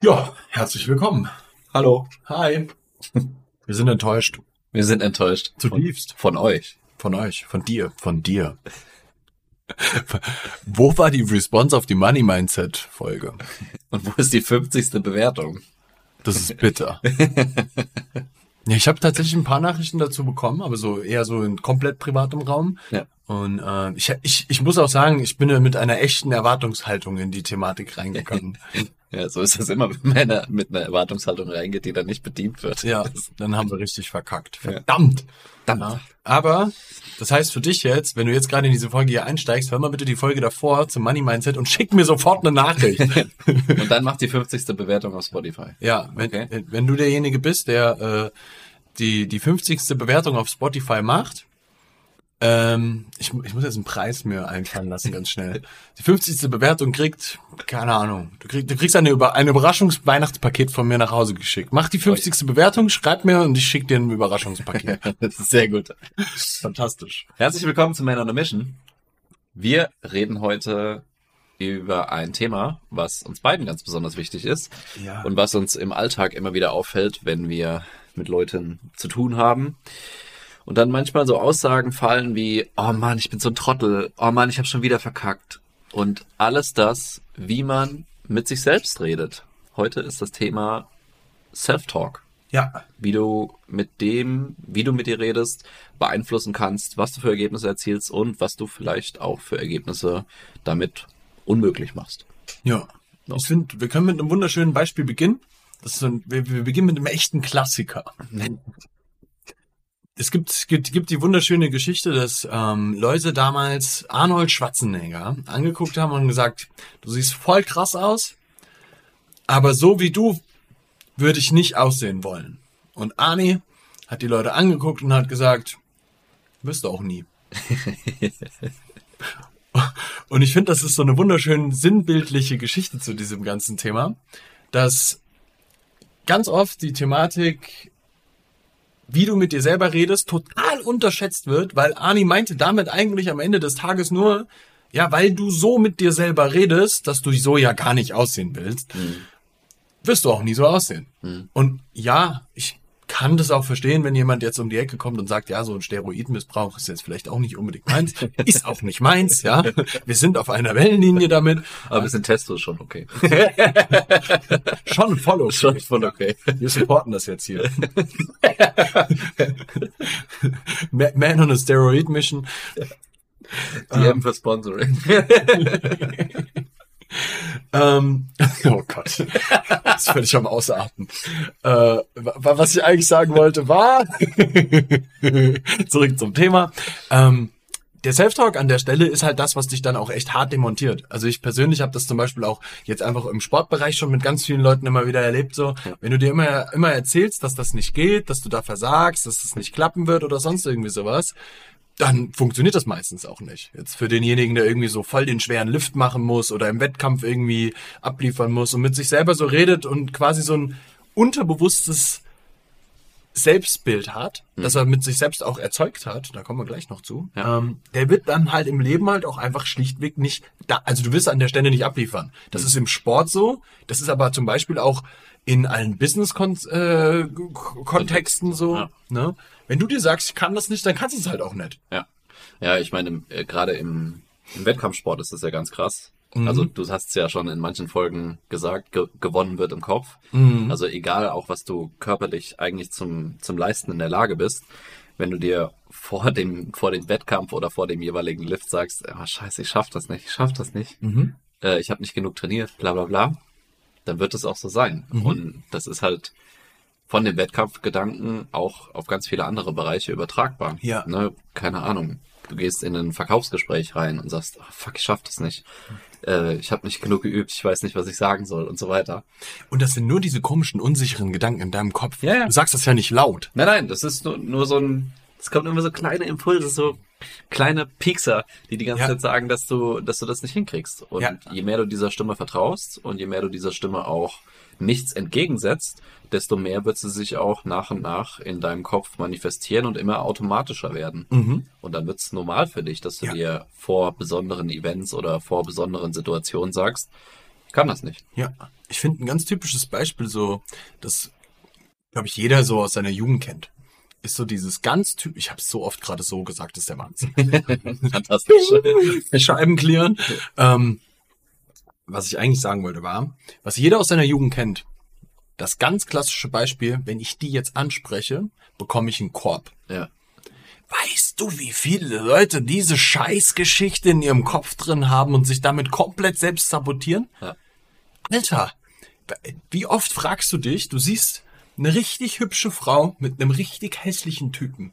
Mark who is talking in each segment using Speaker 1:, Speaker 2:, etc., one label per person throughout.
Speaker 1: Ja, herzlich willkommen.
Speaker 2: Hallo.
Speaker 1: Hi. Wir sind enttäuscht.
Speaker 2: Wir sind enttäuscht.
Speaker 1: Zutiefst.
Speaker 2: Von, von euch.
Speaker 1: Von euch. Von dir. Von dir. wo war die Response auf die Money Mindset Folge?
Speaker 2: Und wo ist die 50. Bewertung?
Speaker 1: Das ist bitter. ja, ich habe tatsächlich ein paar Nachrichten dazu bekommen, aber so eher so in komplett privatem Raum.
Speaker 2: Ja.
Speaker 1: Und äh, ich, ich, ich muss auch sagen, ich bin mit einer echten Erwartungshaltung in die Thematik reingegangen.
Speaker 2: Ja, so ist das immer, wenn man mit einer Erwartungshaltung reingeht, die dann nicht bedient wird.
Speaker 1: ja, dann haben wir richtig verkackt. Verdammt.
Speaker 2: Dann.
Speaker 1: Aber das heißt für dich jetzt, wenn du jetzt gerade in diese Folge hier einsteigst, hör mal bitte die Folge davor zum Money Mindset und schick mir sofort eine Nachricht.
Speaker 2: Und dann macht die 50. Bewertung auf Spotify.
Speaker 1: ja, wenn,
Speaker 2: Okay.
Speaker 1: wenn du derjenige bist, der äh, die, die 50. Bewertung auf Spotify macht, ähm, ich, ich muss jetzt einen Preis mir einfallen lassen, ganz schnell. Die 50. Bewertung kriegt, keine Ahnung, du, krieg, du kriegst eine, Über- ein Überraschungsweihnachtspaket von mir nach Hause geschickt. Mach die 50. Bewertung, schreib mir und ich schick dir ein Überraschungspaket.
Speaker 2: Das ist sehr gut.
Speaker 1: Fantastisch.
Speaker 2: Herzlich willkommen zu Man on a Mission. Wir reden heute über ein Thema, was uns beiden ganz besonders wichtig ist
Speaker 1: Ja.
Speaker 2: und was uns im Alltag immer wieder auffällt, wenn wir mit Leuten zu tun haben. Und dann manchmal so Aussagen fallen wie, oh Mann, ich bin so ein Trottel, oh Mann, ich habe schon wieder verkackt. Und alles das, wie man mit sich selbst redet. Heute ist das Thema Self-Talk
Speaker 1: Ja.
Speaker 2: wie du mit dem, wie du mit dir redest, beeinflussen kannst, was du für Ergebnisse erzielst und was du vielleicht auch für Ergebnisse damit unmöglich machst.
Speaker 1: Ja.
Speaker 2: No.
Speaker 1: Ich finde, wir können mit einem wunderschönen Beispiel beginnen. Das ist so ein, wir, wir beginnen mit einem echten Klassiker. Es gibt, gibt, gibt die wunderschöne Geschichte, dass ähm, Leute damals Arnold Schwarzenegger angeguckt haben und gesagt, du siehst voll krass aus, aber so wie du würde ich nicht aussehen wollen. Und Arnie hat die Leute angeguckt und hat gesagt, wirst du auch nie. Und ich finde, das ist so eine wunderschön sinnbildliche Geschichte zu diesem ganzen Thema, dass ganz oft die Thematik, wie du mit dir selber redest, total unterschätzt wird, weil Arnie meinte damit eigentlich am Ende des Tages nur, ja, weil du so mit dir selber redest, dass du so ja gar nicht aussehen willst, wirst du auch nie so aussehen. Und ja, ich kann das auch verstehen, wenn jemand jetzt um die Ecke kommt und sagt, ja, so ein Steroidmissbrauch ist jetzt vielleicht auch nicht unbedingt meins, ist auch nicht meins, ja. Wir sind auf einer Wellenlinie damit.
Speaker 2: Aber wir sind Testo schon okay.
Speaker 1: Schon voll okay.
Speaker 2: Schon voll okay.
Speaker 1: Wir supporten das jetzt hier. Ma- Man on a Steroid Mission.
Speaker 2: DM für Sponsoring.
Speaker 1: Ähm, oh Gott, das ist völlig am Ausatmen. Äh, wa- was ich eigentlich sagen wollte war, zurück zum Thema. Ähm, der Self-Talk an der Stelle ist halt das, was dich dann auch echt hart demontiert. Also ich persönlich habe das zum Beispiel auch jetzt einfach im Sportbereich schon mit ganz vielen Leuten immer wieder erlebt. So, wenn du dir immer immer erzählst, dass das nicht geht, dass du da versagst, dass das nicht klappen wird oder sonst irgendwie sowas, dann funktioniert das meistens auch nicht. Jetzt für denjenigen, der irgendwie so voll den schweren Lift machen muss oder im Wettkampf irgendwie abliefern muss und mit sich selber so redet und quasi so ein unterbewusstes Selbstbild hat, das er mit sich selbst auch erzeugt hat, da kommen wir gleich noch zu,
Speaker 2: Ja.
Speaker 1: ähm, der wird dann halt im Leben halt auch einfach schlichtweg nicht da, also du wirst an der Stelle nicht abliefern. Das ist im Sport so, das ist aber zum Beispiel auch in allen Business-Kontexten so.
Speaker 2: Ja.
Speaker 1: Ne? Wenn du dir sagst, ich kann das nicht, dann kannst du es halt auch nicht.
Speaker 2: Ja. Ja, ich meine, äh, gerade im, im Wettkampfsport ist das ja ganz krass.
Speaker 1: Mhm.
Speaker 2: Also du hast es ja schon in manchen Folgen gesagt, ge gewonnen wird im Kopf.
Speaker 1: Mhm.
Speaker 2: Also egal auch, was du körperlich eigentlich zum, zum Leisten in der Lage bist, wenn du dir vor dem, vor dem Wettkampf oder vor dem jeweiligen Lift sagst, ah, scheiße, ich schaff das nicht, ich schaff das nicht,
Speaker 1: Mhm.
Speaker 2: äh, ich habe nicht genug trainiert, bla bla bla, dann wird es auch so sein.
Speaker 1: Mhm.
Speaker 2: Und das ist halt von dem Wettkampfgedanken auch auf ganz viele andere Bereiche übertragbar.
Speaker 1: Ja.
Speaker 2: Ne? Keine Ahnung. Du gehst in ein Verkaufsgespräch rein und sagst, oh, fuck, ich schaff das nicht. Äh, ich habe nicht genug geübt, ich weiß nicht, was ich sagen soll und so weiter.
Speaker 1: Und das sind nur diese komischen, unsicheren Gedanken in deinem Kopf.
Speaker 2: Ja, ja.
Speaker 1: Du sagst das ja nicht laut.
Speaker 2: Nein, nein, das ist nur, nur so ein, es kommt immer so kleine Impulse, so kleine Piekser, die die ganze
Speaker 1: Ja.
Speaker 2: Zeit sagen, dass du, dass du das nicht hinkriegst. Und
Speaker 1: Ja.
Speaker 2: je mehr du dieser Stimme vertraust und je mehr du dieser Stimme auch nichts entgegensetzt, desto mehr wird sie sich auch nach und nach in deinem Kopf manifestieren und immer automatischer werden.
Speaker 1: Mhm.
Speaker 2: Und dann wird es normal für dich, dass du
Speaker 1: Ja.
Speaker 2: dir vor besonderen Events oder vor besonderen Situationen sagst, kann das nicht.
Speaker 1: Ja, ich finde ein ganz typisches Beispiel so, das, glaube ich, jeder so aus seiner Jugend kennt. Ist so dieses ganz typ, ich habe es so oft gerade so gesagt, das ist der Wahnsinn.
Speaker 2: Fantastisch.
Speaker 1: Scheiben clearen. Ähm, was ich eigentlich sagen wollte war, was jeder aus seiner Jugend kennt, das ganz klassische Beispiel, wenn ich die jetzt anspreche, bekomme ich einen Korb.
Speaker 2: ja.
Speaker 1: Weißt du, wie viele Leute diese Scheißgeschichte in ihrem Kopf drin haben und sich damit komplett selbst sabotieren?
Speaker 2: Ja.
Speaker 1: Alter, wie oft fragst du dich, du siehst eine richtig hübsche Frau mit einem richtig hässlichen Typen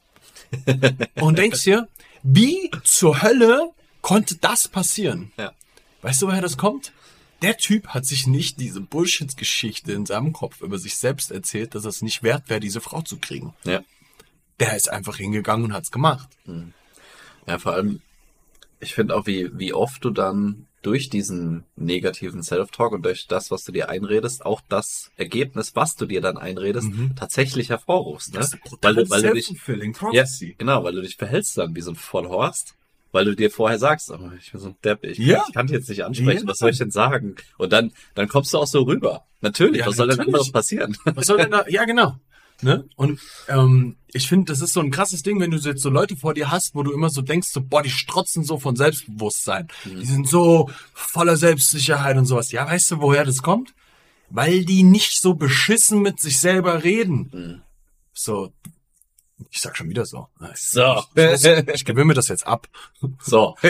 Speaker 1: und denkst dir, wie zur Hölle konnte das passieren?
Speaker 2: Ja.
Speaker 1: Weißt du, woher das kommt? Der Typ hat sich nicht diese Bullshit-Geschichte in seinem Kopf über sich selbst erzählt, dass es nicht wert wäre, diese Frau zu kriegen.
Speaker 2: Ja.
Speaker 1: Der ist einfach hingegangen und hat's gemacht.
Speaker 2: Ja, vor allem, ich finde auch, wie, wie oft du dann durch diesen negativen Self-Talk und durch das, was du dir einredest, auch das Ergebnis, was du dir dann einredest, tatsächlich hervorrufst. Ne? weil, du, weil du dich, ja, genau, weil du dich verhältst dann wie so ein Vollhorst, weil du dir vorher sagst, oh, ich bin so ein Depp, ich,
Speaker 1: Ja.
Speaker 2: ich kann dich jetzt nicht ansprechen,
Speaker 1: Ja.
Speaker 2: was soll ich denn sagen? Und dann, dann kommst du auch so rüber. Natürlich,
Speaker 1: Ja,
Speaker 2: was soll denn
Speaker 1: natürlich.
Speaker 2: anderes passieren?
Speaker 1: Was soll denn da? Ja, genau. Ne? Und ähm, ich finde, das ist so ein krasses Ding, wenn du jetzt so Leute vor dir hast, wo du immer so denkst, so, boah, die strotzen so von Selbstbewusstsein. Die sind so voller Selbstsicherheit und sowas. Ja, weißt du, woher das kommt? Weil die nicht so beschissen mit sich selber reden. So, ich sag schon wieder so.
Speaker 2: So.
Speaker 1: Ich, ich, ich gewöhne mir das jetzt ab.
Speaker 2: So.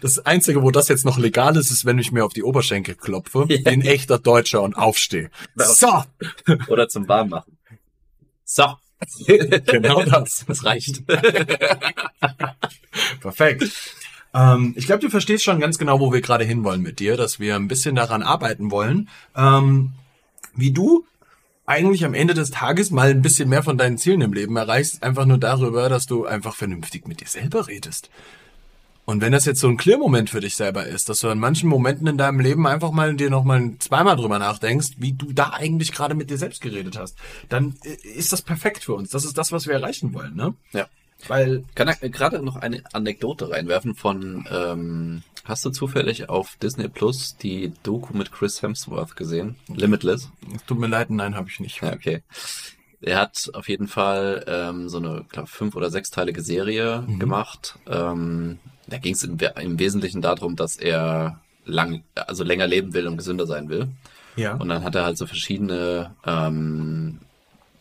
Speaker 1: Das Einzige, wo das jetzt noch legal ist, ist, wenn ich mir auf die Oberschenkel klopfe, wie ein echter Deutscher und aufstehe. So,
Speaker 2: Oder zum Warmmachen. So.
Speaker 1: genau das.
Speaker 2: Das reicht.
Speaker 1: Perfekt. Ähm, ich glaube, du verstehst schon ganz genau, wo wir gerade hinwollen mit dir, dass wir ein bisschen daran arbeiten wollen, ähm, wie du eigentlich am Ende des Tages mal ein bisschen mehr von deinen Zielen im Leben erreichst, einfach nur darüber, dass du einfach vernünftig mit dir selber redest. Und wenn das jetzt so ein Clear-Moment für dich selber ist, dass du an manchen Momenten in deinem Leben einfach mal dir noch mal zweimal drüber nachdenkst, wie du da eigentlich gerade mit dir selbst geredet hast, dann äh, ist das perfekt für uns. Das ist das, was wir erreichen wollen, ne?
Speaker 2: Ja.
Speaker 1: Weil
Speaker 2: Kann ich gerade noch eine Anekdote reinwerfen von, ähm, hast du zufällig auf Disney Plus die Doku mit Chris Hemsworth gesehen? Limitless?
Speaker 1: Tut mir leid, nein, habe ich nicht.
Speaker 2: Ja, okay. Er hat auf jeden Fall ähm, so eine, glaube fünf- oder sechsteilige Serie gemacht. Ähm, da ging es im, im Wesentlichen darum, dass er lang, also länger leben will und gesünder sein will.
Speaker 1: Ja.
Speaker 2: Und dann hat er halt so verschiedene ähm,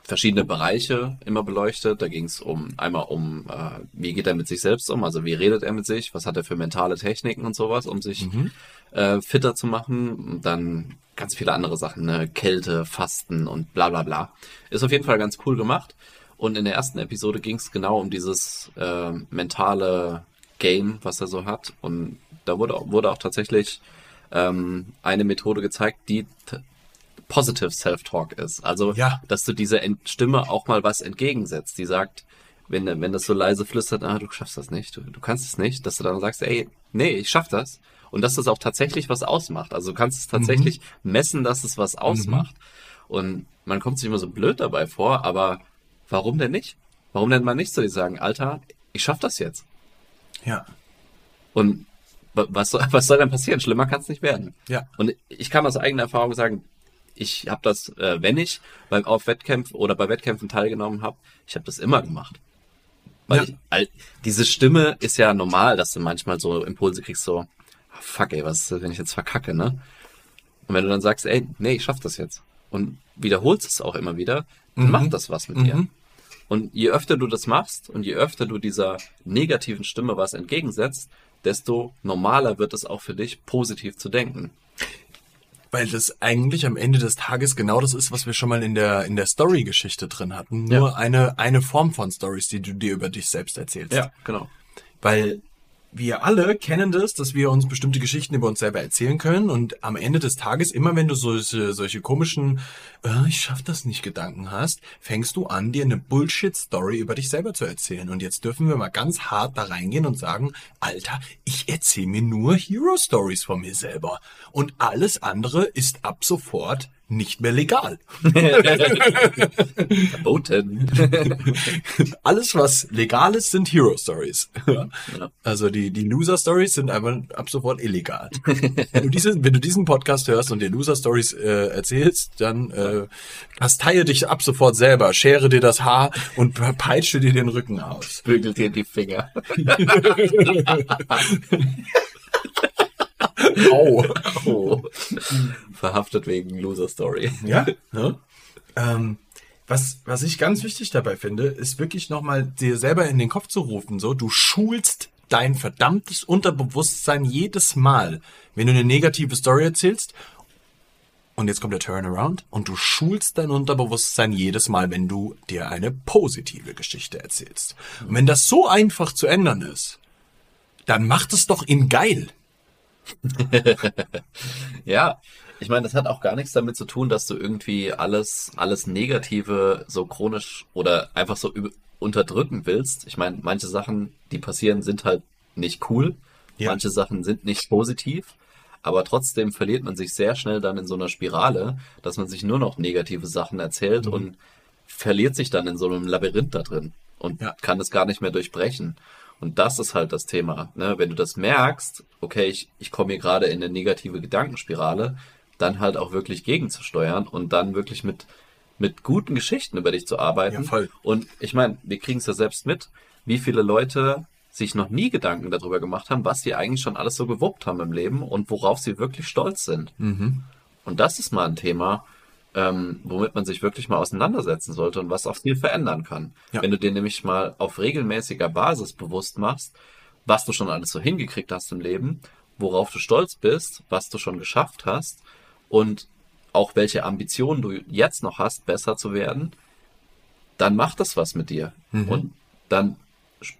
Speaker 2: verschiedene Bereiche immer beleuchtet. Da ging es um einmal um, äh, wie geht er mit sich selbst um, also wie redet er mit sich, was hat er für mentale Techniken und sowas, um sich äh, fitter zu machen. Und dann ganz viele andere Sachen, ne? Kälte, Fasten und bla bla bla. Ist auf jeden Fall ganz cool gemacht. Und in der ersten Episode ging es genau um dieses äh, mentale Game, was er so hat. Und da wurde, auch- wurde auch tatsächlich ähm, eine Methode gezeigt, die positive Self-Talk ist. Also,
Speaker 1: Ja.
Speaker 2: dass du dieser Stimme auch mal was entgegensetzt, die sagt, wenn, wenn das so leise flüstert, ah, du schaffst das nicht, du, du kannst es nicht, dass du dann sagst, ey, nee, ich schaff das. Und dass das auch tatsächlich was ausmacht. Also du kannst es tatsächlich messen, dass es was ausmacht. Und man kommt sich immer so blöd dabei vor, aber warum denn nicht? Warum denn mal nicht zu dir sagen, Alter, ich schaff das jetzt?
Speaker 1: Ja.
Speaker 2: Und wa- was soll, was soll denn passieren? Schlimmer kann es nicht werden.
Speaker 1: Ja.
Speaker 2: Und ich kann aus eigener Erfahrung sagen, ich habe das, äh, wenn ich beim auf Wettkämpfen oder bei Wettkämpfen teilgenommen habe, ich habe das immer gemacht. Weil
Speaker 1: Ja.
Speaker 2: ich, all, diese Stimme ist ja normal, dass du manchmal so Impulse kriegst, so, ah, fuck ey, was, ist, wenn ich jetzt verkacke, ne? Und wenn du dann sagst, ey, nee, ich schaff das jetzt und wiederholst es auch immer wieder, dann macht das was mit dir. Und je öfter du das machst und je öfter du dieser negativen Stimme was entgegensetzt, desto normaler wird es auch für dich, positiv zu denken.
Speaker 1: Weil das eigentlich am Ende des Tages genau das ist, was wir schon mal in der, in der Story-Geschichte drin hatten. Nur
Speaker 2: Ja.
Speaker 1: eine, eine Form von Stories, die du dir über dich selbst erzählst.
Speaker 2: genau.
Speaker 1: Weil wir alle kennen das, dass wir uns bestimmte Geschichten über uns selber erzählen können und am Ende des Tages, immer wenn du solche, solche komischen, äh, ich schaff das nicht Gedanken hast, fängst du an, dir eine Bullshit-Story über dich selber zu erzählen. Und jetzt dürfen wir mal ganz hart da reingehen und sagen, Alter, ich erzähle mir nur Hero-Stories von mir selber. Und alles andere ist ab sofort nicht mehr legal.
Speaker 2: Verboten.
Speaker 1: Alles, was legal ist, sind Hero Stories.
Speaker 2: Ja.
Speaker 1: Also die, die Loser Stories sind einfach ab sofort illegal. wenn, du diese, wenn du diesen Podcast hörst und dir Loser Stories äh, erzählst, dann äh, kasteihe dich ab sofort selber, schere dir das Haar und peitsche dir den Rücken aus.
Speaker 2: Bügelt dir die Finger.
Speaker 1: Au.
Speaker 2: Oh. Verhaftet wegen Loser Story.
Speaker 1: Ja. ne? Ähm, was, was ich ganz wichtig dabei finde, ist wirklich nochmal dir selber in den Kopf zu rufen, so, du schulst dein verdammtes Unterbewusstsein jedes Mal, wenn du eine negative Story erzählst. Und jetzt kommt der Turnaround und du schulst dein Unterbewusstsein jedes Mal, wenn du dir eine positive Geschichte erzählst. Und wenn das so einfach zu ändern ist, dann macht es doch in geil.
Speaker 2: Ja, ich meine, das hat auch gar nichts damit zu tun, dass du irgendwie alles, alles Negative so chronisch oder einfach so unterdrücken willst. Ich meine, manche Sachen, die passieren, sind halt nicht cool.
Speaker 1: Ja.
Speaker 2: Manche Sachen sind nicht positiv. Aber trotzdem verliert man sich sehr schnell dann in so einer Spirale, dass man sich nur noch negative Sachen erzählt
Speaker 1: Mhm.
Speaker 2: und verliert sich dann in so einem Labyrinth da drin und
Speaker 1: Ja.
Speaker 2: kann es gar nicht mehr durchbrechen. Und das ist halt das Thema. Ne? Wenn du das merkst, okay, ich, ich komme hier gerade in eine negative Gedankenspirale, dann halt auch wirklich gegenzusteuern und dann wirklich mit, mit guten Geschichten über dich zu arbeiten.
Speaker 1: Ja, voll.
Speaker 2: Und ich meine, wir kriegen es ja selbst mit, wie viele Leute sich noch nie Gedanken darüber gemacht haben, was sie eigentlich schon alles so gewuppt haben im Leben und worauf sie wirklich stolz sind.
Speaker 1: Mhm.
Speaker 2: Und das ist mal ein Thema, ähm, womit man sich wirklich mal auseinandersetzen sollte und was auch viel verändern kann.
Speaker 1: Ja.
Speaker 2: Wenn du dir nämlich mal auf regelmäßiger Basis bewusst machst, was du schon alles so hingekriegt hast im Leben, worauf du stolz bist, was du schon geschafft hast und auch welche Ambitionen du jetzt noch hast, besser zu werden, dann macht das was mit dir. Und dann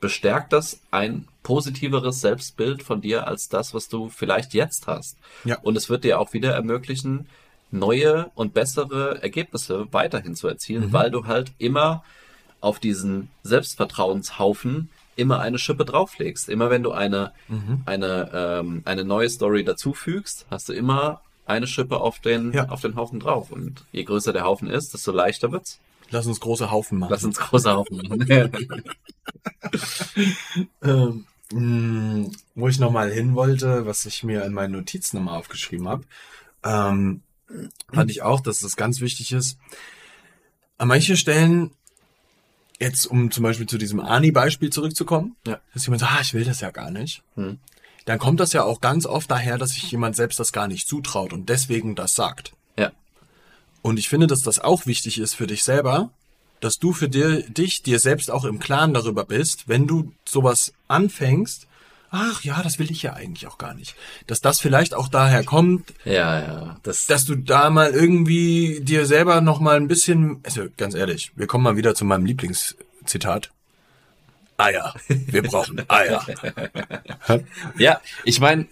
Speaker 2: bestärkt das ein positiveres Selbstbild von dir als das, was du vielleicht jetzt hast.
Speaker 1: Ja.
Speaker 2: Und es wird dir auch wieder ermöglichen, neue und bessere Ergebnisse weiterhin zu erzielen, weil du halt immer auf diesen Selbstvertrauenshaufen immer eine Schippe drauflegst. Immer wenn du eine, eine, ähm, eine neue Story dazufügst, hast du immer eine Schippe auf den,
Speaker 1: Ja.
Speaker 2: auf den Haufen drauf. Und je größer der Haufen ist, desto leichter wird's.
Speaker 1: Lass uns große Haufen machen.
Speaker 2: Lass uns großer Haufen machen.
Speaker 1: Ähm, mh, wo ich nochmal hin wollte, was ich mir in meinen Notizen nochmal aufgeschrieben habe, ähm, fand ich auch, dass es ganz wichtig ist. An manchen Stellen, jetzt um zum Beispiel zu diesem Ani-Beispiel zurückzukommen,
Speaker 2: Ja.
Speaker 1: dass jemand sagt, ah, ich will das ja gar nicht.
Speaker 2: Hm.
Speaker 1: Dann kommt das ja auch ganz oft daher, dass sich jemand selbst das gar nicht zutraut und deswegen das sagt.
Speaker 2: ja.
Speaker 1: Und ich finde, dass das auch wichtig ist für dich selber, dass du für dir, dich, dir selbst auch im Klaren darüber bist, wenn du sowas anfängst, ach ja, das will ich ja eigentlich auch gar nicht. Dass das vielleicht auch daher kommt,
Speaker 2: Ja, ja. Das,
Speaker 1: dass du da mal irgendwie dir selber noch mal ein bisschen, also ganz ehrlich, wir kommen mal wieder zu meinem Lieblingszitat. Eier. Wir brauchen Eier.
Speaker 2: ja, ich meine,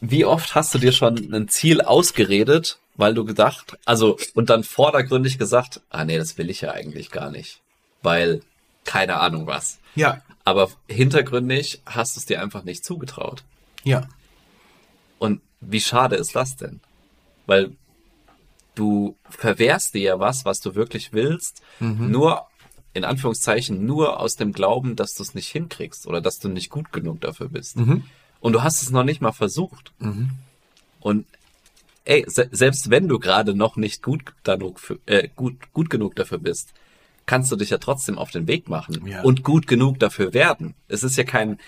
Speaker 2: wie oft hast du dir schon ein Ziel ausgeredet, weil du gedacht, also, und dann vordergründig gesagt, ah nee, das will ich ja eigentlich gar nicht. Weil, keine Ahnung was.
Speaker 1: Ja,
Speaker 2: Aber hintergründig hast du es dir einfach nicht zugetraut.
Speaker 1: ja,
Speaker 2: Und wie schade ist das denn? Weil du verwehrst dir ja was, was du wirklich willst, nur, in Anführungszeichen, nur aus dem Glauben, dass du es nicht hinkriegst oder dass du nicht gut genug dafür bist. Und du hast es noch nicht mal versucht. Und ey, se selbst wenn du gerade noch nicht gut genug, für, äh, gut, gut genug dafür bist, kannst du dich ja trotzdem auf den Weg machen
Speaker 1: Ja.
Speaker 2: und gut genug dafür werden. Es ist ja kein,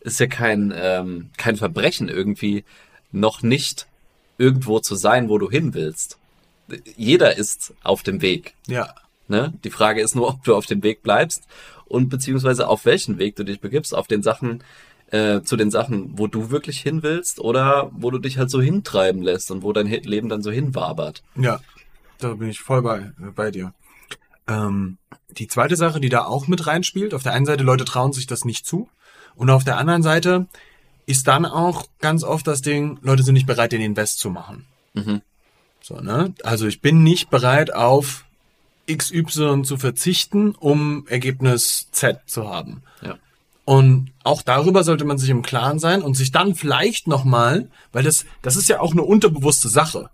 Speaker 2: es ist ja kein, ähm, kein Verbrechen irgendwie noch nicht irgendwo zu sein, wo du hin willst. Jeder ist auf dem Weg.
Speaker 1: ja,
Speaker 2: Ne? Die Frage ist nur, ob du auf dem Weg bleibst und beziehungsweise auf welchen Weg du dich begibst, auf den Sachen, äh, zu den Sachen, wo du wirklich hin willst oder wo du dich halt so hintreiben lässt und wo dein Leben dann so hinwabert.
Speaker 1: Ja, da bin ich voll bei, bei dir. Ähm, die zweite Sache, die da auch mit reinspielt, auf der einen Seite, Leute trauen sich das nicht zu. Und auf der anderen Seite ist dann auch ganz oft das Ding, Leute sind nicht bereit, den Invest zu machen.
Speaker 2: Mhm.
Speaker 1: So, ne? Also ich bin nicht bereit, auf XY zu verzichten, um Ergebnis Z zu haben.
Speaker 2: Ja.
Speaker 1: Und auch darüber sollte man sich im Klaren sein und sich dann vielleicht nochmal, weil das, das ist ja auch eine unterbewusste Sache.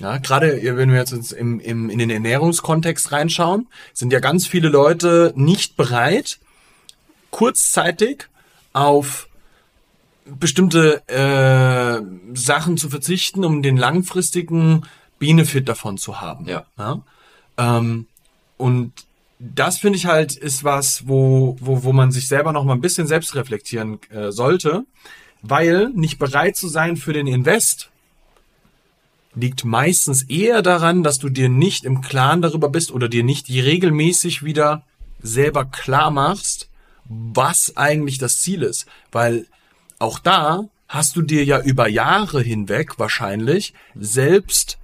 Speaker 2: Ja.
Speaker 1: Gerade wenn wir jetzt im, im, in den Ernährungskontext reinschauen, sind ja ganz viele Leute nicht bereit, kurzzeitig auf bestimmte äh, Sachen zu verzichten, um den langfristigen Benefit davon zu haben.
Speaker 2: Ja.
Speaker 1: ja? Ähm, und das finde ich halt ist was, wo, wo, wo man sich selber noch mal ein bisschen selbst reflektieren äh, sollte, weil nicht bereit zu sein für den Invest liegt meistens eher daran, dass du dir nicht im Klaren darüber bist oder dir nicht regelmäßig wieder selber klar machst, was eigentlich das Ziel ist. Weil auch da hast du dir ja über Jahre hinweg wahrscheinlich selbst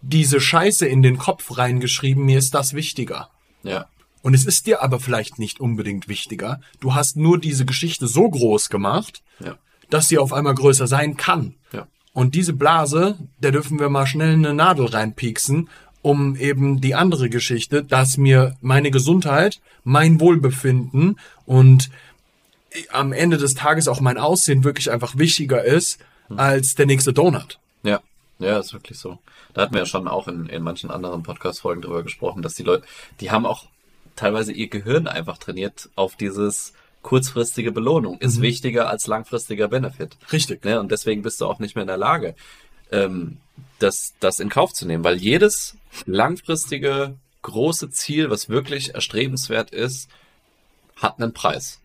Speaker 1: diese Scheiße in den Kopf reingeschrieben, mir ist das wichtiger.
Speaker 2: Ja.
Speaker 1: Und es ist dir aber vielleicht nicht unbedingt wichtiger. Du hast nur diese Geschichte so groß gemacht,
Speaker 2: Ja.
Speaker 1: dass sie auf einmal größer sein kann.
Speaker 2: Ja.
Speaker 1: Und diese Blase, da dürfen wir mal schnell eine Nadel reinpieksen, um eben die andere Geschichte, dass mir meine Gesundheit, mein Wohlbefinden und am Ende des Tages auch mein Aussehen wirklich einfach wichtiger ist als der nächste Donut.
Speaker 2: Ja, ja, ist wirklich so. Da hatten wir ja schon auch in, in manchen anderen Podcast-Folgen drüber gesprochen, dass die Leute, die haben auch teilweise ihr Gehirn einfach trainiert auf dieses kurzfristige Belohnung. Ist wichtiger als langfristiger Benefit.
Speaker 1: Richtig.
Speaker 2: Ne? Und deswegen bist du auch nicht mehr in der Lage, ähm, das, das in Kauf zu nehmen, weil jedes langfristige große Ziel, was wirklich erstrebenswert ist, hat einen Preis.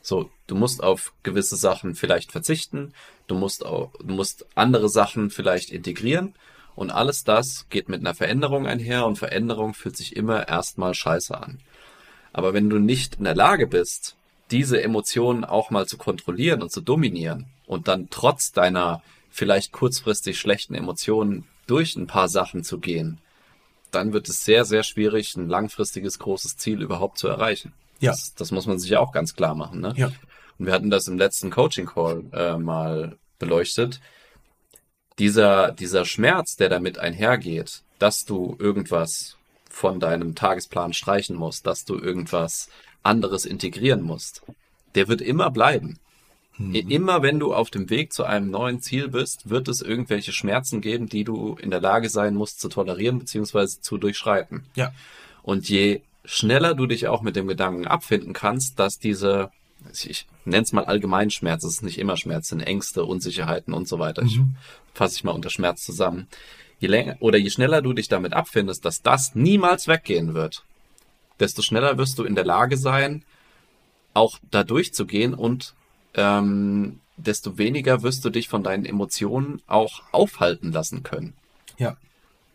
Speaker 2: So, du musst auf gewisse Sachen vielleicht verzichten, du musst auch, du musst andere Sachen vielleicht integrieren und alles das geht mit einer Veränderung einher und Veränderung fühlt sich immer erstmal scheiße an. Aber wenn du nicht in der Lage bist, diese Emotionen auch mal zu kontrollieren und zu dominieren und dann trotz deiner vielleicht kurzfristig schlechten Emotionen durch ein paar Sachen zu gehen, dann wird es sehr, sehr schwierig, ein langfristiges großes Ziel überhaupt zu erreichen.
Speaker 1: Ja.
Speaker 2: Das, das muss man sich ja auch ganz klar machen. Ne?
Speaker 1: Ja.
Speaker 2: Und wir hatten das im letzten Coaching-Call äh, mal beleuchtet. Dieser, dieser Schmerz, der damit einhergeht, dass du irgendwas von deinem Tagesplan streichen musst, dass du irgendwas anderes integrieren musst, der wird immer bleiben. Immer wenn du auf dem Weg zu einem neuen Ziel bist, wird es irgendwelche Schmerzen geben, die du in der Lage sein musst zu tolerieren bzw. zu durchschreiten.
Speaker 1: Ja.
Speaker 2: Und je schneller du dich auch mit dem Gedanken abfinden kannst, dass diese, ich nenne es mal allgemein Schmerz, es ist nicht immer Schmerz, sind Ängste, Unsicherheiten und so weiter. Ich fasse ich mal unter Schmerz zusammen. Je länger oder je schneller du dich damit abfindest, dass das niemals weggehen wird, desto schneller wirst du in der Lage sein, auch da durchzugehen und ähm, desto weniger wirst du dich von deinen Emotionen auch aufhalten lassen können.
Speaker 1: Ja.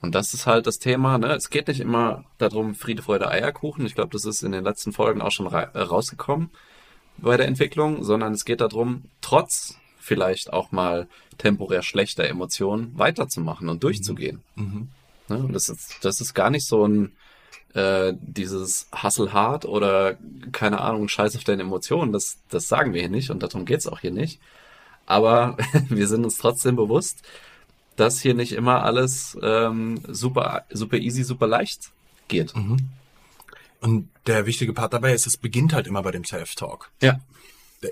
Speaker 2: Und das ist halt das Thema, ne? Es geht nicht immer darum, Friede, Freude, Eierkuchen. Ich glaube, das ist in den letzten Folgen auch schon äh, rausgekommen bei der Entwicklung, sondern es geht darum, trotz vielleicht auch mal temporär schlechter Emotionen weiterzumachen und durchzugehen. Ne? Und das ist, das ist gar nicht so ein äh, dieses Hustle hard oder keine Ahnung, scheiß auf deine Emotionen, das, das sagen wir hier nicht und darum geht's auch hier nicht. Aber wir sind uns trotzdem bewusst, dass hier nicht immer alles ähm, super, super easy, super leicht geht.
Speaker 1: Und der wichtige Part dabei ist, es beginnt halt immer bei dem Self-Talk.
Speaker 2: Ja.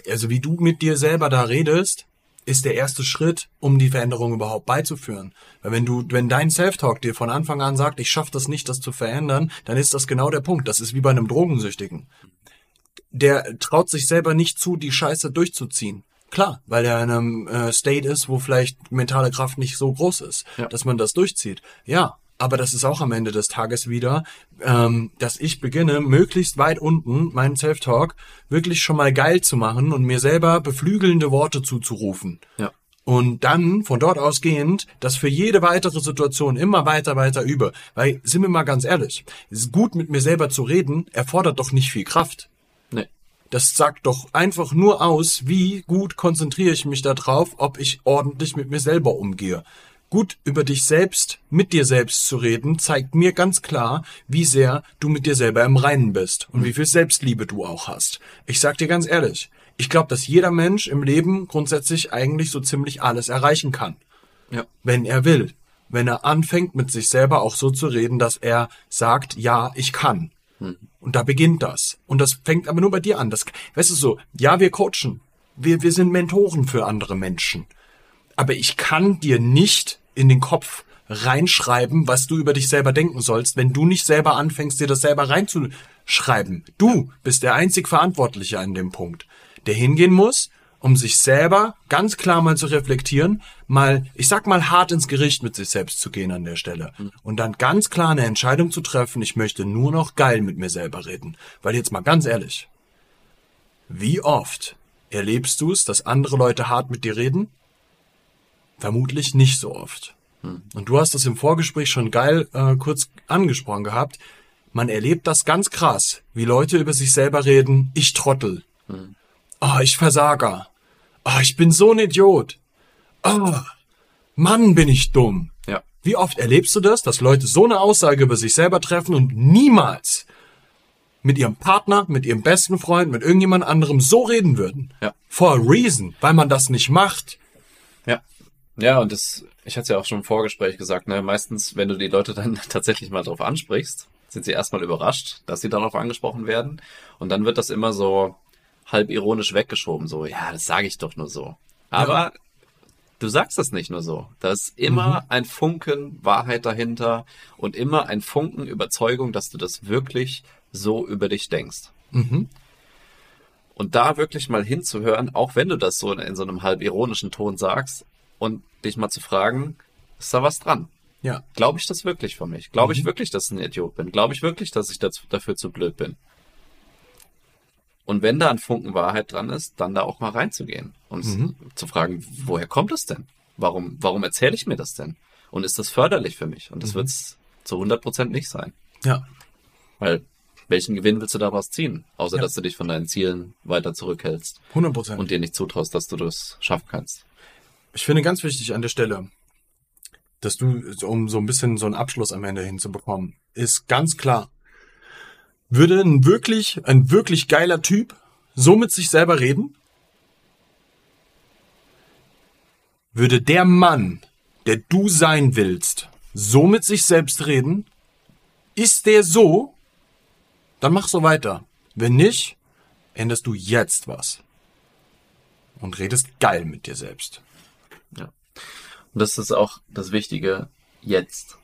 Speaker 1: Also wie du mit dir selber da redest, ist der erste Schritt, um die Veränderung überhaupt beizuführen. Weil wenn du, wenn dein Self-Talk dir von Anfang an sagt, ich schaffe das nicht, das zu verändern, dann ist das genau der Punkt. Das ist wie bei einem Drogensüchtigen. Der traut sich selber nicht zu, die Scheiße durchzuziehen. Klar, weil er in einem äh, State ist, wo vielleicht mentale Kraft nicht so groß ist,
Speaker 2: Ja.
Speaker 1: dass man das durchzieht. Ja, aber das ist auch am Ende des Tages wieder, ähm, dass ich beginne, möglichst weit unten meinen Self-Talk wirklich schon mal geil zu machen und mir selber beflügelnde Worte zuzurufen.
Speaker 2: Ja.
Speaker 1: Und dann von dort ausgehend, das für jede weitere Situation immer weiter, weiter über. Weil, sind wir mal ganz ehrlich, es ist gut mit mir selber zu reden, erfordert doch nicht viel Kraft.
Speaker 2: Nee.
Speaker 1: Das sagt doch einfach nur aus, wie gut konzentriere ich mich darauf, ob ich ordentlich mit mir selber umgehe. Gut über dich selbst, mit dir selbst zu reden, zeigt mir ganz klar, wie sehr du mit dir selber im Reinen bist und wie viel Selbstliebe du auch hast. Ich sag dir ganz ehrlich, ich glaube, dass jeder Mensch im Leben grundsätzlich eigentlich so ziemlich alles erreichen kann
Speaker 2: Ja.
Speaker 1: wenn er will. Wenn er anfängt, mit sich selber auch so zu reden, dass er sagt, ja, ich kann. Und da beginnt das. Und das fängt aber nur bei dir an. Das, weißt du so, ja, wir coachen. Wir, wir sind Mentoren für andere Menschen. Aber ich kann dir nicht in den Kopf reinschreiben, was du über dich selber denken sollst, wenn du nicht selber anfängst, dir das selber reinzuschreiben. Du bist der einzig Verantwortliche an dem Punkt, der hingehen muss, um sich selber ganz klar mal zu reflektieren, mal, ich sag mal, hart ins Gericht mit sich selbst zu gehen an der Stelle und dann ganz klar eine Entscheidung zu treffen, ich möchte nur noch geil mit mir selber reden. Weil jetzt mal ganz ehrlich, wie oft erlebst du es, dass andere Leute hart mit dir reden? Vermutlich nicht so oft. Und du hast es im Vorgespräch schon geil äh, kurz angesprochen gehabt. Man erlebt das ganz krass, wie Leute über sich selber reden. Ich Trottel. Oh, ich Versager. Oh, ich bin so ein Idiot. Oh, Mann, bin ich dumm.
Speaker 2: Ja.
Speaker 1: Wie oft erlebst du das, dass Leute so eine Aussage über sich selber treffen und niemals mit ihrem Partner, mit ihrem besten Freund, mit irgendjemand anderem so reden würden?
Speaker 2: Ja.
Speaker 1: For a reason, weil man das nicht macht.
Speaker 2: Ja. Ja, und das, ich hatte es ja auch schon im Vorgespräch gesagt, ne, meistens, wenn du die Leute dann tatsächlich mal drauf ansprichst, sind sie erstmal überrascht, dass sie darauf angesprochen werden. Und dann wird das immer so halb ironisch weggeschoben, so, ja, das sage ich doch nur so. Aber
Speaker 1: Ja.
Speaker 2: du sagst das nicht nur so. Da ist immer ein Funken Wahrheit dahinter und immer ein Funken Überzeugung, dass du das wirklich so über dich denkst.
Speaker 1: Mhm.
Speaker 2: Und da wirklich mal hinzuhören, auch wenn du das so in, in so einem halb ironischen Ton sagst und dich mal zu fragen, ist da was dran?
Speaker 1: Ja.
Speaker 2: Glaube ich das wirklich von mich? Glaube ich wirklich, dass ich ein Idiot bin? Glaube ich wirklich, dass ich dazu, dafür zu blöd bin? Und wenn da ein Funken Wahrheit dran ist, dann da auch mal reinzugehen und
Speaker 1: Mhm.
Speaker 2: zu fragen, woher kommt es denn? Warum, warum erzähle ich mir das denn? Und ist das förderlich für mich? Und das wird es zu 100 Prozent nicht sein.
Speaker 1: Ja.
Speaker 2: Weil, welchen Gewinn willst du daraus ziehen? Außer,
Speaker 1: Ja.
Speaker 2: dass du dich von deinen Zielen weiter zurückhältst
Speaker 1: 100 Prozent.
Speaker 2: und dir nicht zutraust, dass du das schaffen kannst.
Speaker 1: Ich finde ganz wichtig an der Stelle, dass du, um so ein bisschen so einen Abschluss am Ende hinzubekommen, ist ganz klar, würde ein wirklich, ein wirklich geiler Typ so mit sich selber reden? Würde der Mann, der du sein willst, so mit sich selbst reden? Ist der so? Dann mach so weiter. Wenn nicht, änderst du jetzt was. Und redest geil mit dir selbst.
Speaker 2: Ja. Und das ist auch das Wichtige jetzt.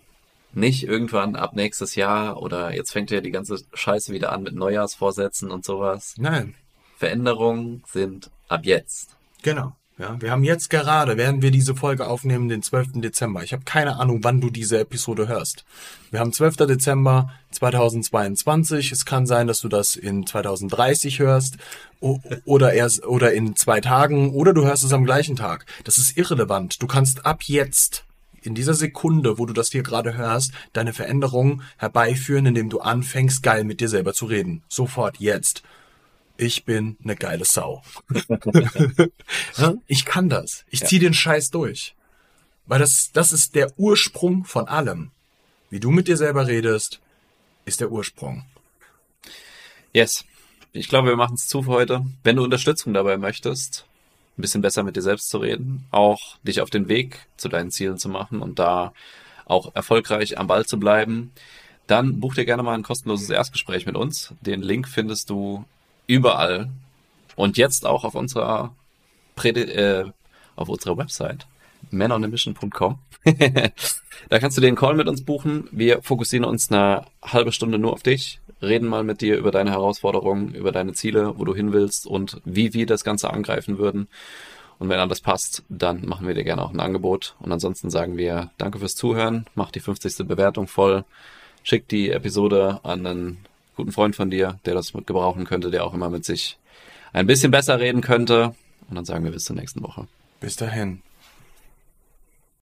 Speaker 2: Nicht irgendwann ab nächstes Jahr oder jetzt fängt ja die ganze Scheiße wieder an mit Neujahrsvorsätzen und sowas.
Speaker 1: Nein,
Speaker 2: Veränderungen sind ab jetzt.
Speaker 1: genau. Ja, wir haben jetzt gerade, während wir diese Folge aufnehmen, den 12. Dezember. Ich habe keine Ahnung, wann du diese Episode hörst. Wir haben 12. Dezember 2022. Es kann sein, dass du das in 2030 hörst oder erst oder in zwei Tagen oder du hörst es am gleichen Tag. Das ist irrelevant. Du kannst ab jetzt in dieser Sekunde, wo du das hier gerade hörst, deine Veränderung herbeiführen, indem du anfängst, geil mit dir selber zu reden. Sofort jetzt. Ich bin eine geile Sau. Ja, ich kann das. Ich zieh den Scheiß durch. Weil das, das ist der Ursprung von allem. Wie du mit dir selber redest, ist der Ursprung.
Speaker 2: Yes. Ich glaube, wir machen es zu für heute. Wenn du Unterstützung dabei möchtest, ein bisschen besser mit dir selbst zu reden, auch dich auf den Weg zu deinen Zielen zu machen und da auch erfolgreich am Ball zu bleiben, dann buch dir gerne mal ein kostenloses Erstgespräch mit uns. Den Link findest du überall und jetzt auch auf unserer Predi äh, auf unserer Website manonemission.com. da kannst du den Call mit uns buchen. Wir fokussieren uns eine halbe Stunde nur auf dich, reden mal mit dir über deine Herausforderungen, über deine Ziele, wo du hin willst und wie wir das Ganze angreifen würden. Und wenn alles passt, dann machen wir dir gerne auch ein Angebot. Und ansonsten sagen wir Danke fürs Zuhören, mach die 50. Bewertung voll, schick die Episode an einen guten Freund von dir, der das gebrauchen könnte, der auch immer mit sich ein bisschen besser reden könnte. Und dann sagen wir bis zur nächsten Woche.
Speaker 1: Bis dahin.